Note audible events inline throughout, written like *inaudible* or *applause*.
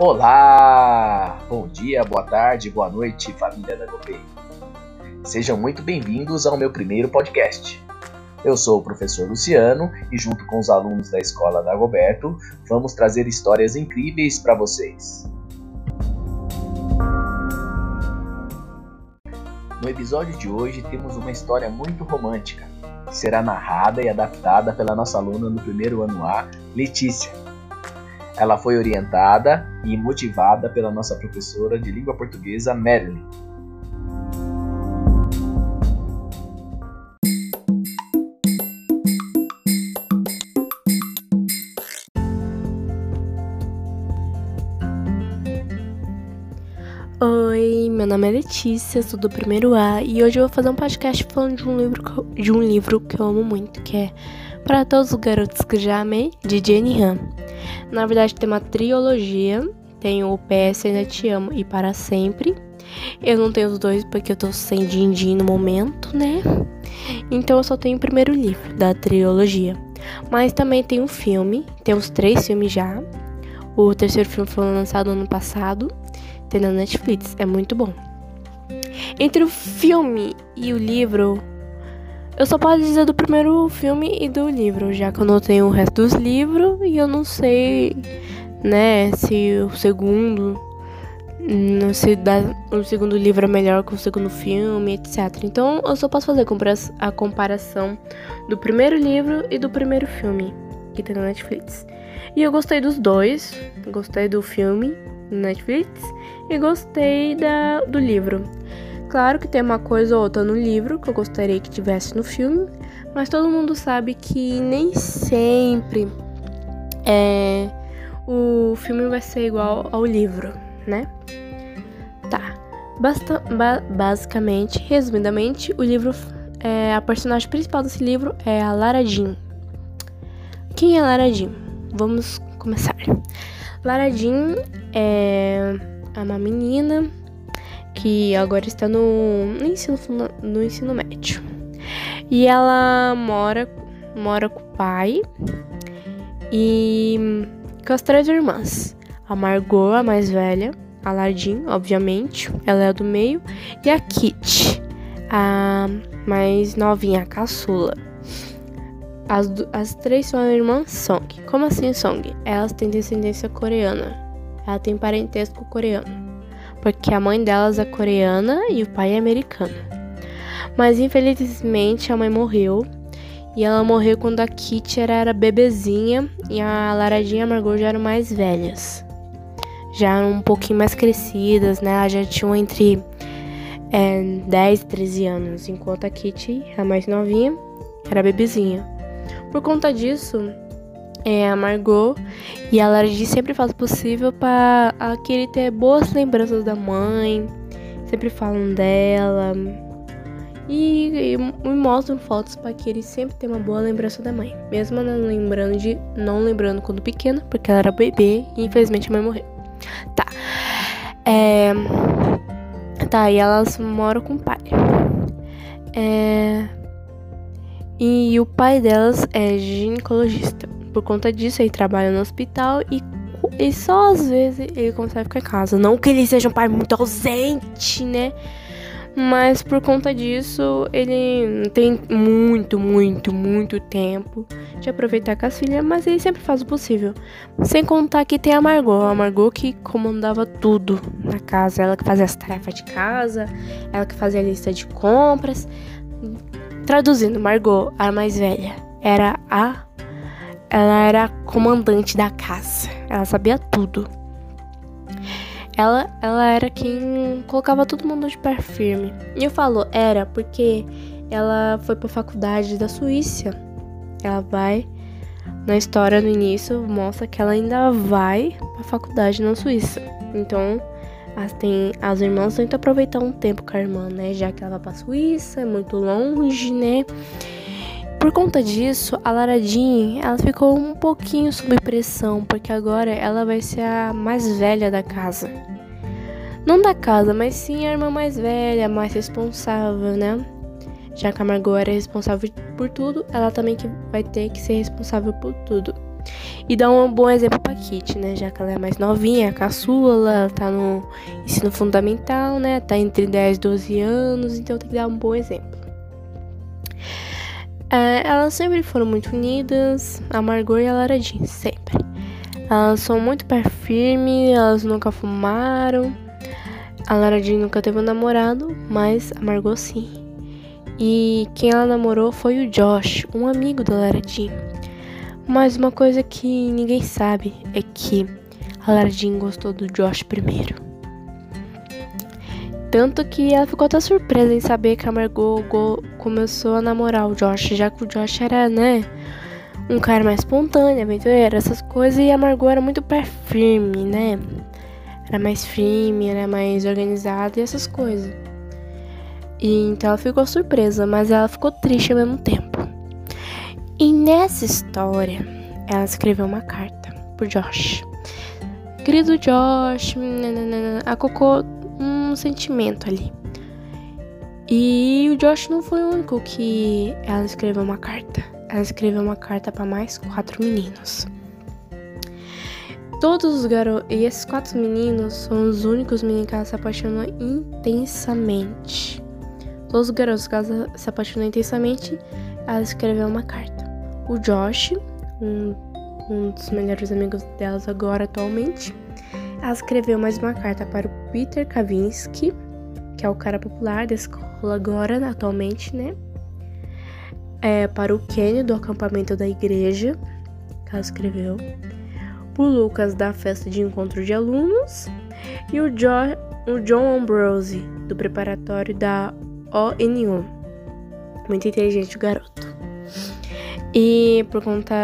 Olá! Bom dia, boa tarde, boa noite, família da Gopei. Sejam muito bem-vindos ao meu primeiro podcast. Eu sou o professor Luciano e, junto com os alunos da escola da Goberto, vamos trazer histórias incríveis para vocês. No episódio de hoje temos uma história muito romântica, que será narrada e adaptada pela nossa aluna no primeiro ano A, Letícia. Ela foi orientada e motivada pela nossa professora de língua portuguesa, Marilyn. Oi, meu nome é Letícia, sou do primeiro A e hoje eu vou fazer um podcast falando de um livro, de um livro que eu amo muito, que é Para Todos os Garotos que Já Amei, de Jenny Han. Na verdade, tem uma trilogia. Tem o PS Ainda Te Amo e Para Sempre. Eu não tenho os dois porque eu tô sem din-din no momento, né? Então eu só tenho o primeiro livro da trilogia. Mas também tem um filme, tem uns três filmes já. O terceiro filme foi lançado ano passado, tem na Netflix, é muito bom. Entre o filme e o livro, eu só posso dizer do primeiro filme e do livro, já que eu não tenho o resto dos livros e eu não sei, né, se o segundo. Não se dá, o segundo livro é melhor que o segundo filme, etc. Então eu só posso fazer a comparação do primeiro livro e do primeiro filme que tem na Netflix. E eu gostei dos dois. Gostei do filme Netflix e gostei da, do livro. Claro que tem uma coisa ou outra no livro que eu gostaria que tivesse no filme, mas todo mundo sabe que nem sempre é, o filme vai ser igual ao livro, né? Tá. Basta, ba basicamente, resumidamente, o livro. É, a personagem principal desse livro é a Lara Jean. Quem é Lara Jean? Vamos começar. Lara Jean é uma menina que agora está no, no, ensino, no ensino médio. E ela mora, mora com o pai e com as três irmãs. A Margot, a mais velha, a Ladin, obviamente, ela é a do meio, e a Kit, a mais novinha, a caçula. As, as três são a irmã Song. Como assim Song? Elas têm descendência coreana. Ela tem parentesco coreano porque a mãe delas é coreana e o pai é americano. Mas infelizmente a mãe morreu e ela morreu quando a Kitty era, bebezinha e a Laradinha e a Margot já eram mais velhas. Já eram um pouquinho mais crescidas, né? Elas já tinham entre é, 10 e 13 anos, enquanto a Kitty, a mais novinha, era bebezinha. Por conta disso, é, a Margot e a Lara sempre faz o possível para querer ter boas lembranças da mãe, sempre falam dela e, e, e mostram fotos para que ele sempre tenha uma boa lembrança da mãe, mesmo não lembrando de não lembrando quando pequena, porque ela era bebê e infelizmente a mãe morreu. Tá. É, tá, e elas moram com o pai. É, e o pai delas é ginecologista. Por conta disso, ele trabalha no hospital e, e só às vezes ele consegue ficar em casa. Não que ele seja um pai muito ausente, né? Mas por conta disso, ele tem muito, muito, muito tempo de aproveitar com as filhas, mas ele sempre faz o possível. Sem contar que tem a Margot, a Margot que comandava tudo na casa, ela que fazia as tarefas de casa, ela que fazia a lista de compras. Traduzindo, Margot, a mais velha, era a ela era comandante da casa. Ela sabia tudo. Ela, ela era quem colocava todo mundo de pé firme. E eu falo era porque ela foi para faculdade da Suíça. Ela vai na história no início mostra que ela ainda vai para faculdade na Suíça. Então, as, tem, as irmãs tentam aproveitar um tempo com a irmã, né? Já que ela vai pra Suíça, é muito longe, né? Por conta disso, a Lara Jean, ela ficou um pouquinho sob pressão, porque agora ela vai ser a mais velha da casa. Não da casa, mas sim a irmã mais velha, mais responsável, né? Já que a Margot era responsável por tudo, ela também que vai ter que ser responsável por tudo. E dá um bom exemplo pra Kitty, né? Já que ela é mais novinha, caçula, tá no ensino fundamental, né? Tá entre 10 e 12 anos, então tem que dar um bom exemplo. É, elas sempre foram muito unidas, a Margot e a Lara Jean, sempre. Elas são muito pé firme, elas nunca fumaram. A Lara Jean nunca teve um namorado, mas a Margot sim. E quem ela namorou foi o Josh, um amigo da Lara Jean. Mas uma coisa que ninguém sabe é que a Lara Jean gostou do Josh primeiro. Tanto que ela ficou até surpresa em saber que a Margot começou a namorar o Josh, já que o Josh era, né, um cara mais espontâneo, aventureiro, essas coisas, e a Margot era muito pé firme, né? Era mais firme, era mais organizada e essas coisas. E então ela ficou surpresa, mas ela ficou triste ao mesmo tempo. E nessa história, ela escreveu uma carta pro Josh. Querido Josh, a Cocô um sentimento ali. E o Josh não foi o único que ela escreveu uma carta. Ela escreveu uma carta para mais quatro meninos. Todos os garotos. E esses quatro meninos são os únicos meninos que ela se apaixonou intensamente. Todos os garotos que ela se apaixonou intensamente, ela escreveu uma carta o Josh, um, um dos melhores amigos delas agora atualmente, ela escreveu mais uma carta para o Peter Kavinsky, que é o cara popular da escola agora, atualmente, né? É, para o Kenny do acampamento da igreja, que ela escreveu. O Lucas da festa de encontro de alunos. E o, jo o John Ambrose, do preparatório da ONU. Muito inteligente o garoto. E por conta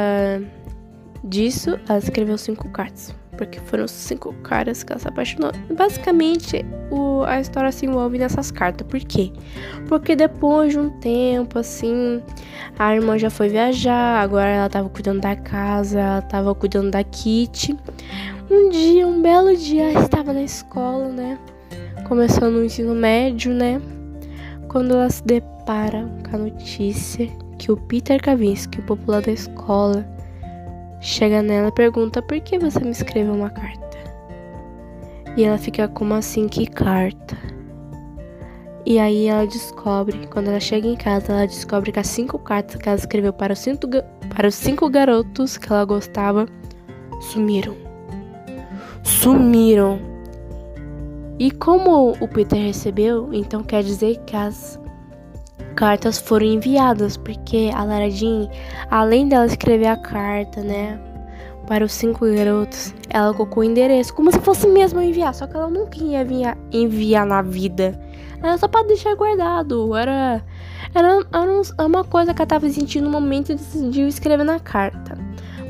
disso, ela escreveu cinco cartas. Porque foram cinco caras que ela se apaixonou. Basicamente, o, a história se envolve nessas cartas. Por quê? Porque depois de um tempo, assim, a irmã já foi viajar, agora ela tava cuidando da casa, ela tava cuidando da Kitty. Um dia, um belo dia, ela estava na escola, né? Começando o ensino médio, né? Quando ela se depara com a notícia que o Peter Kavinsky, o popular da escola, chega nela e pergunta por que você me escreveu uma carta. E ela fica como assim, que carta? E aí ela descobre, quando ela chega em casa, ela descobre que as cinco cartas que ela escreveu para os cinco, para os cinco garotos que ela gostava sumiram. Sumiram. E como o Peter recebeu, então quer dizer que as cartas foram enviadas, porque a Lara Jean, além dela escrever a carta, né, para os cinco garotos, ela colocou o endereço, como se fosse mesmo enviar, só que ela nunca ia enviar, enviar na vida. Era só para deixar guardado, era, era, era uma coisa que ela estava sentindo no momento e decidiu escrever na carta.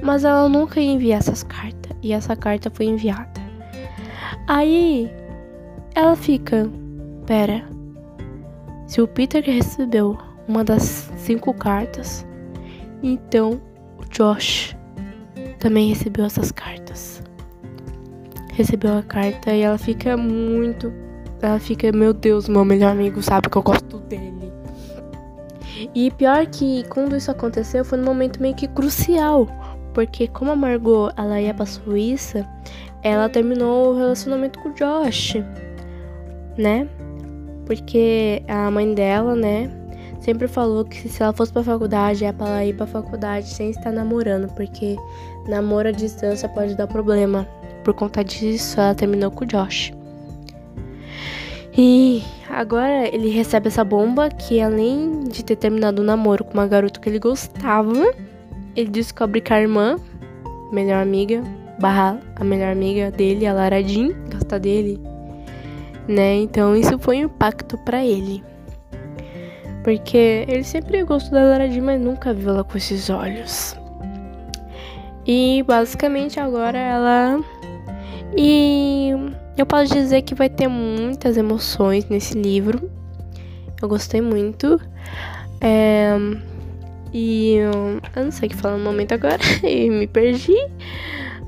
Mas ela nunca ia enviar essas cartas, e essa carta foi enviada. Aí, ela fica, pera, se o Peter recebeu uma das cinco cartas, então o Josh também recebeu essas cartas. Recebeu a carta e ela fica muito. Ela fica, meu Deus, meu melhor amigo sabe que eu gosto dele. E pior que quando isso aconteceu foi num momento meio que crucial. Porque como a Margot ela ia pra Suíça, ela terminou o relacionamento com o Josh, né? Porque a mãe dela, né, sempre falou que se ela fosse pra faculdade, é pra ela ir pra faculdade sem estar namorando, porque namoro à distância pode dar problema. Por conta disso, ela terminou com o Josh. E agora ele recebe essa bomba que além de ter terminado o namoro com uma garota que ele gostava, ele descobre que a irmã, melhor amiga, barra a melhor amiga dele, a Lara Jean, gosta dele né? Então isso foi um impacto para ele. Porque ele sempre gostou da Lara Jean, mas nunca viu ela com esses olhos. E basicamente agora ela. E eu posso dizer que vai ter muitas emoções nesse livro. Eu gostei muito. É... E eu não sei o que falar no momento agora, *laughs* e me perdi.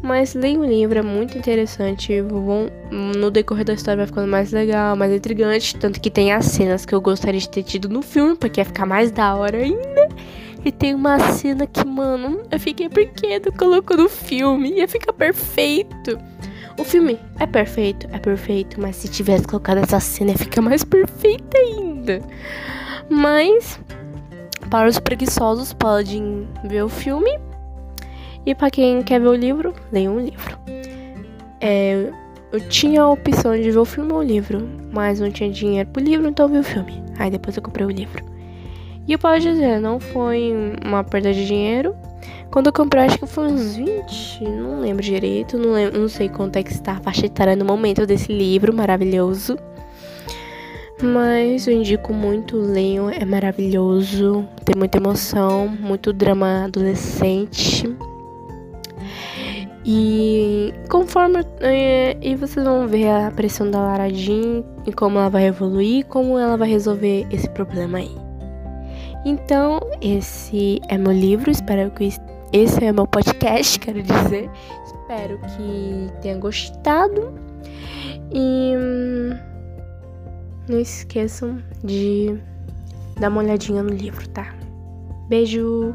Mas leia o livro, é muito interessante. Vão, no decorrer da história vai ficando mais legal, mais intrigante. Tanto que tem as cenas que eu gostaria de ter tido no filme, porque ia ficar mais da hora ainda. E tem uma cena que, mano, eu fiquei, não colocou no filme? Ia ficar perfeito. O filme é perfeito, é perfeito, mas se tivesse colocado essa cena, ia ficar mais perfeita ainda. Mas, para os preguiçosos, podem ver o filme. E para quem quer ver o livro, leia um livro. É, eu tinha a opção de ver o filme ou o livro, mas não tinha dinheiro pro livro, então eu vi o filme. Aí depois eu comprei o livro. E eu posso dizer, não foi uma perda de dinheiro. Quando eu comprei, acho que foi uns 20, não lembro direito, não, lembro, não sei quanto é que está a faixa etária no momento desse livro maravilhoso. Mas eu indico muito, leiam, é maravilhoso, tem muita emoção, muito drama adolescente. E conforme. É, e vocês vão ver a pressão da Lara Jean e como ela vai evoluir, como ela vai resolver esse problema aí. Então, esse é meu livro, espero que esse é meu podcast, *laughs* quero dizer. Espero que tenha gostado. E hum, não esqueçam de dar uma olhadinha no livro, tá? Beijo!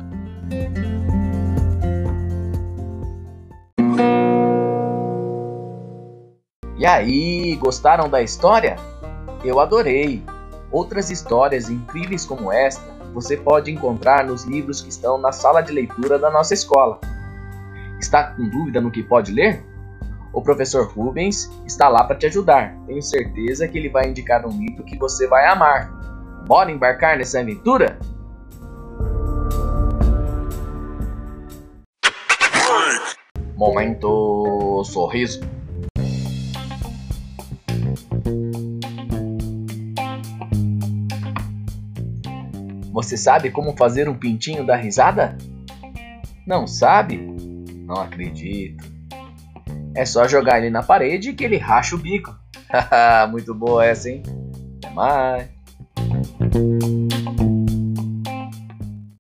E aí, gostaram da história? Eu adorei! Outras histórias incríveis como esta você pode encontrar nos livros que estão na sala de leitura da nossa escola. Está com dúvida no que pode ler? O professor Rubens está lá para te ajudar. Tenho certeza que ele vai indicar um livro que você vai amar. Bora embarcar nessa aventura? Momento sorriso. Você sabe como fazer um pintinho da risada? Não sabe? Não acredito. É só jogar ele na parede que ele racha o bico. *laughs* Muito boa essa, hein? Até mais.